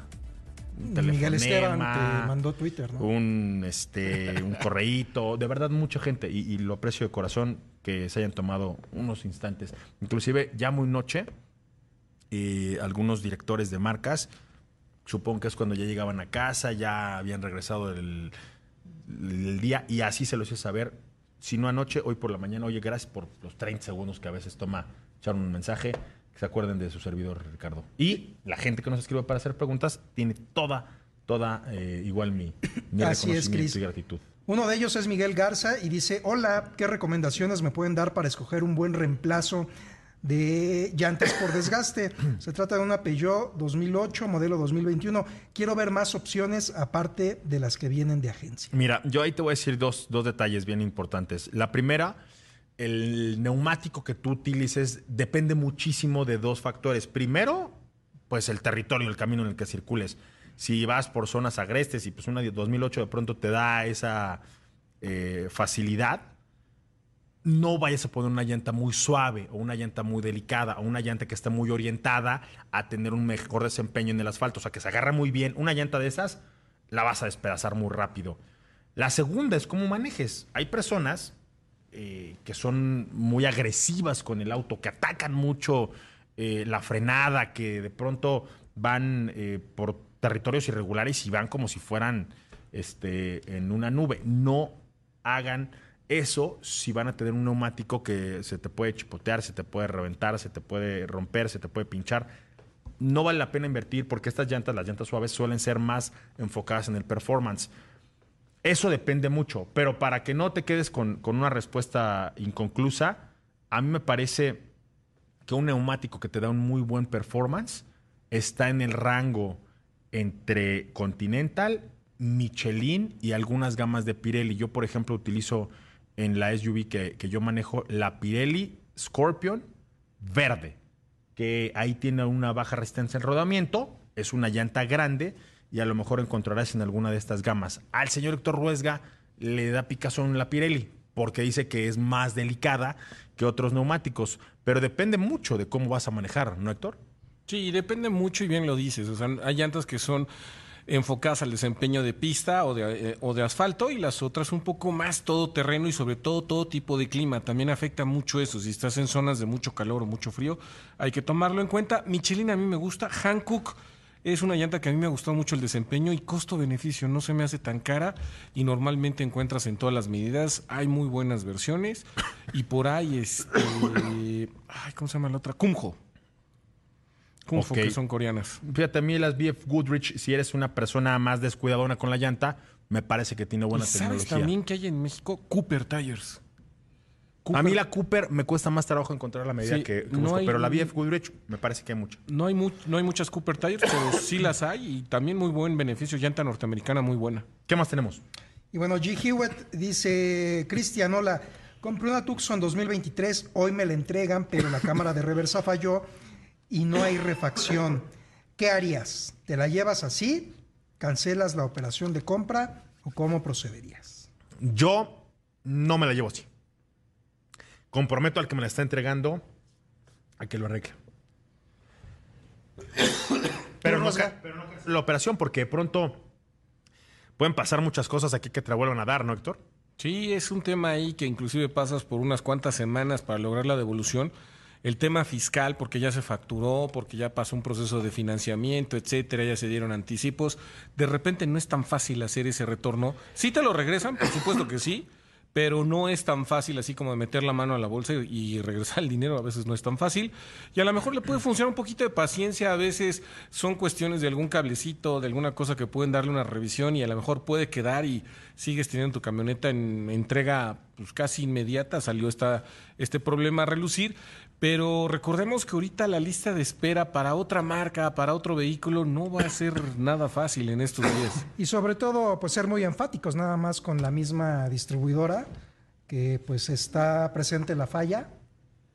Miguel Esteban te mandó Twitter, ¿no? Un, este, un correíto, de verdad mucha gente y, lo aprecio de corazón que se hayan tomado unos instantes. Inclusive ya muy noche, eh, algunos directores de marcas supongo que es cuando ya llegaban a casa, ya habían regresado del, día y así se lo hice saber. Si no anoche, hoy por la mañana, oye, gracias por los 30 segundos que a veces toma echar un mensaje, que se acuerden de su servidor, Ricardo. Y la gente que nos escribe para hacer preguntas tiene toda, toda eh, igual mi, mi reconocimiento y gratitud. Uno de ellos es Miguel Garza y dice, hola, ¿qué recomendaciones me pueden dar para escoger un buen reemplazo de llantas por desgaste. Se trata de una Peugeot 2008, modelo 2021. Quiero ver más opciones aparte de las que vienen de agencia. Mira, yo ahí te voy a decir dos, dos detalles bien importantes. La primera, el neumático que tú utilices depende muchísimo de dos factores. Primero, pues el territorio, el camino en el que circules. Si vas por zonas agrestes y pues una 2008 de pronto te da esa eh, facilidad, no vayas a poner una llanta muy suave o una llanta muy delicada o una llanta que esté muy orientada a tener un mejor desempeño en el asfalto. O sea, que se agarra muy bien. Una llanta de esas la vas a despedazar muy rápido. La segunda es cómo manejes. Hay personas eh, que son muy agresivas con el auto, que atacan mucho eh, la frenada, que de pronto van eh, por territorios irregulares y van como si fueran este, en una nube. No hagan eso si van a tener un neumático que se te puede chipotear, se te puede reventar, se te puede romper, se te puede pinchar. No vale la pena invertir porque estas llantas, las llantas suaves, suelen ser más enfocadas en el performance. Eso depende mucho, pero para que no te quedes con, con una respuesta inconclusa, a mí me parece que un neumático que te da un muy buen performance está en el rango entre Continental, Michelin y algunas gamas de Pirelli. Yo, por ejemplo, utilizo en la SUV que, yo manejo la Pirelli Scorpion verde, que ahí tiene una baja resistencia en rodamiento, es una llanta grande y a lo mejor encontrarás en alguna de estas gamas. Al señor Héctor Ruesga le da picazón la Pirelli porque dice que es más delicada que otros neumáticos, pero depende mucho de cómo vas a manejar, ¿no, Héctor? Sí, depende mucho y bien lo dices. O sea, hay llantas que son enfocadas al desempeño de pista o de, eh, o de asfalto y las otras un poco más todoterreno y sobre todo todo tipo de clima. También afecta mucho eso. Si estás en zonas de mucho calor o mucho frío, hay que tomarlo en cuenta. Michelin a mí me gusta. Hankook es una llanta que a mí me ha gustado mucho el desempeño y costo-beneficio. No se me hace tan cara y normalmente encuentras en todas las medidas. Hay muy buenas versiones y por ahí, este, ¿cómo se llama la otra? Kumho. Kumho, Ok. que son coreanas. Fíjate, a mí las BF Goodrich, si eres una persona más descuidadona con la llanta, me parece que tiene buena ¿Y sabes tecnología. también que hay en México? Cooper Tires. A mí la Cooper me cuesta más trabajo encontrar la medida Sí, que, que no busco, hay pero la BF Goodrich me parece que hay mucha. No hay, mu- no hay muchas Cooper Tires, pero sí las hay y también muy buen beneficio. Llanta norteamericana muy buena. ¿Qué más tenemos? Y bueno, G. Hewitt dice, Cristian, hola, compré una Tucson 2023, hoy me la entregan, pero la cámara de reversa falló y no hay refacción. ¿Qué harías? ¿Te la llevas así? ¿Cancelas la operación de compra o cómo procederías? Yo no me la llevo así. Comprometo al que me la está entregando a que lo arregle. Pero no, pero no la operación porque de pronto pueden pasar muchas cosas aquí que te la vuelvan a dar, ¿no, Héctor? Sí, es un tema ahí que inclusive pasas por unas cuantas semanas para lograr la devolución. El tema fiscal, porque ya se facturó, porque ya pasó un proceso de financiamiento, etcétera, ya se dieron anticipos. De repente no es tan fácil hacer ese retorno. Sí te lo regresan, por supuesto que sí, pero no es tan fácil así como de meter la mano a la bolsa y regresar el dinero. A veces no es tan fácil. Y a lo mejor le puede funcionar un poquito de paciencia. A veces son cuestiones de algún cablecito, de alguna cosa que pueden darle una revisión y a lo mejor puede quedar y sigues teniendo tu camioneta en entrega pues, casi inmediata. Salió esta, este problema a relucir. Pero recordemos que ahorita la lista de espera para otra marca, para otro vehículo, no va a ser nada fácil en estos días. Y sobre todo, pues ser muy enfáticos, nada más con la misma distribuidora que pues está presente la falla.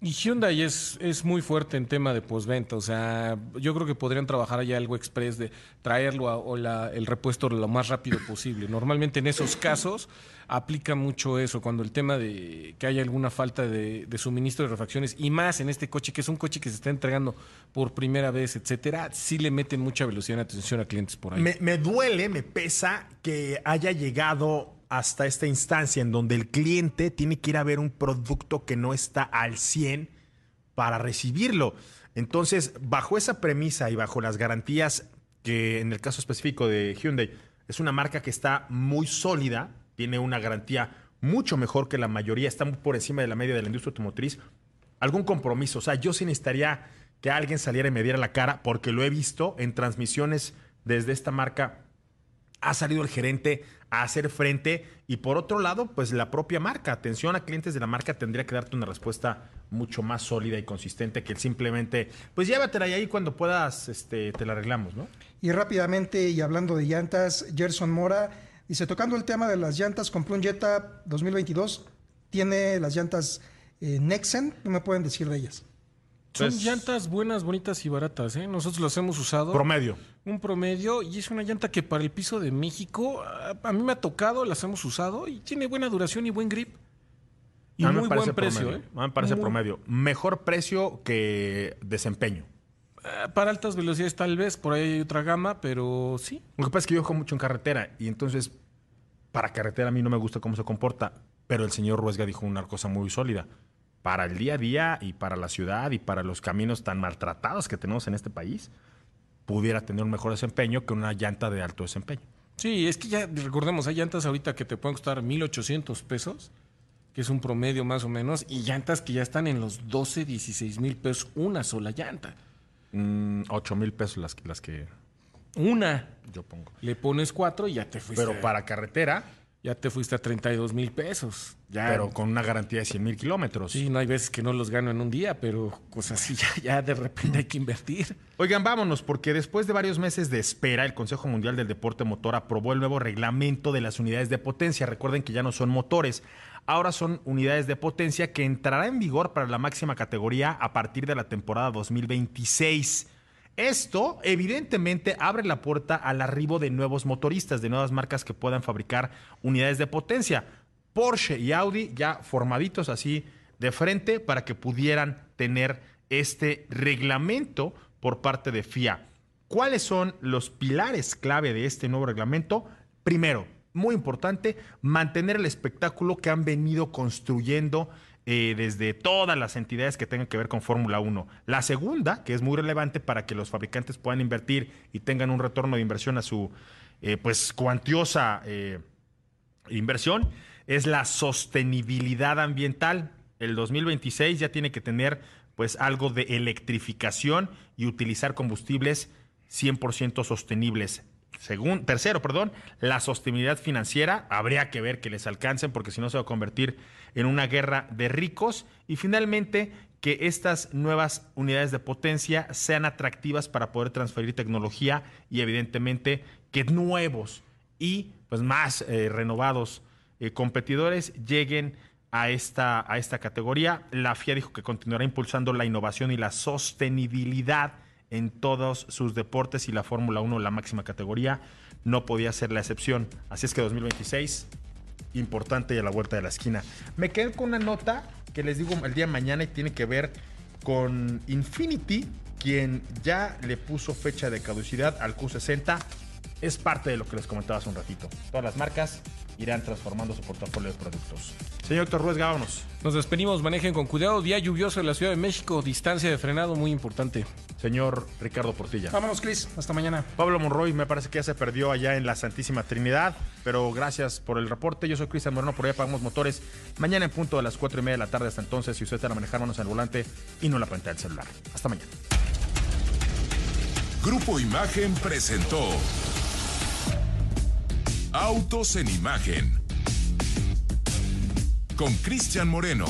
Y Hyundai es, es muy fuerte en tema de postventa. O sea, yo creo que podrían trabajar ya algo express de traerlo a- o la- el repuesto lo más rápido posible. Normalmente en esos casos aplica mucho eso, cuando el tema de que haya alguna falta de, suministro de refacciones y más en este coche, que es un coche que se está entregando por primera vez, etcétera, sí le meten mucha velocidad y atención a clientes por ahí. Me, me duele, me pesa que haya llegado hasta esta instancia en donde el cliente tiene que ir a ver un producto que no está al 100 para recibirlo. Entonces, bajo esa premisa y bajo las garantías que en el caso específico de Hyundai es una marca que está muy sólida, tiene una garantía mucho mejor que la mayoría, está por encima de la media de la industria automotriz, algún compromiso. O sea, yo sí necesitaría que alguien saliera y me diera la cara, porque lo he visto en transmisiones desde esta marca. Ha salido el gerente a hacer frente y por otro lado, pues la propia marca, atención a clientes de la marca tendría que darte una respuesta mucho más sólida y consistente que el simplemente, pues llévatela y ahí cuando puedas, este, te la arreglamos, ¿no? Y rápidamente, y hablando de llantas, Gerson Mora dice, tocando el tema de las llantas, compré un Jetta 2022, tiene las llantas eh, Nexen, ¿qué me pueden decir de ellas? Son Pues- llantas buenas, bonitas y baratas. ¿eh? Nosotros las hemos usado. Promedio. un promedio y es una llanta que para el piso de México a, a mí me ha tocado, las hemos usado y tiene buena duración y buen grip. Y muy buen precio, promedio. ¿eh? A mí me parece Muy- promedio. Mejor precio que desempeño. eh, para altas velocidades tal vez, por ahí hay otra gama, pero sí. Lo que pasa es que yo viajo mucho en carretera y entonces para carretera a mí no me gusta cómo se comporta, pero el señor Ruesga dijo una cosa muy sólida. Para el día a día y para la ciudad y para los caminos tan maltratados que tenemos en este país, pudiera tener un mejor desempeño que una llanta de alto desempeño. Sí, es que ya recordemos, hay llantas ahorita que te pueden costar 1.800 pesos, que es un promedio más o menos, y llantas que ya están en los 12, 16 mil pesos una sola llanta. Mm, 8 mil pesos las, que- las que Una. yo pongo. Le pones cuatro y ya te fuiste. Pero para carretera, Ya te fuiste a 32 mil pesos. Ya. pero con una garantía de 100 mil kilómetros. Sí, no hay veces que no los gano en un día, pero cosas así ya, ya de repente hay que invertir. Oigan, vámonos, porque después de varios meses de espera, el Consejo Mundial del Deporte Motor aprobó el nuevo reglamento de las unidades de potencia. Recuerden que ya no son motores, ahora son unidades de potencia que entrará en vigor para la máxima categoría a partir de la temporada 2026. Esto, evidentemente, abre la puerta al arribo de nuevos motoristas, de nuevas marcas que puedan fabricar unidades de potencia. Porsche y Audi ya formaditos así de frente para que pudieran tener este reglamento por parte de FIA. ¿Cuáles son los pilares clave de este nuevo reglamento? Primero, muy importante, mantener el espectáculo que han venido construyendo eh, desde todas las entidades que tengan que ver con Fórmula 1. La segunda, que es muy relevante para que los fabricantes puedan invertir y tengan un retorno de inversión a su eh, pues cuantiosa eh, inversión, es la sostenibilidad ambiental. El 2026 ya tiene que tener pues algo de electrificación y utilizar combustibles 100% sostenibles. Según, tercero, perdón, la sostenibilidad financiera. Habría que ver que les alcancen porque si no se va a convertir en una guerra de ricos. Y finalmente, que estas nuevas unidades de potencia sean atractivas para poder transferir tecnología y evidentemente que nuevos y pues más eh, renovados eh, competidores lleguen a esta, a esta categoría. La FIA dijo que continuará impulsando la innovación y la sostenibilidad en todos sus deportes y la Fórmula 1, la máxima categoría, no podía ser la excepción. Así es que 2026, importante y a la vuelta de la esquina. Me quedé con una nota que les digo el día de mañana y tiene que ver con Infinity, quien ya le puso fecha de caducidad al Q60. Es parte de lo que les comentaba hace un ratito. Todas las marcas irán transformando su portafolio de productos. Señor Héctor Ruiz, vámonos. Nos despedimos, manejen con cuidado. Día lluvioso en la Ciudad de México, distancia de frenado muy importante. Señor Ricardo Portilla. Vámonos, Chris. Hasta mañana. Pablo Monroy me parece que ya se perdió allá en la Santísima Trinidad, pero gracias por el reporte. Yo soy Cristian Moreno, por allá pagamos motores. Mañana en punto de las 4 y media de la tarde. Hasta entonces, si usted está a manejar manos en el volante y no en la pantalla del celular. Hasta mañana. Grupo Imagen presentó Autos en Imagen con Cristian Moreno.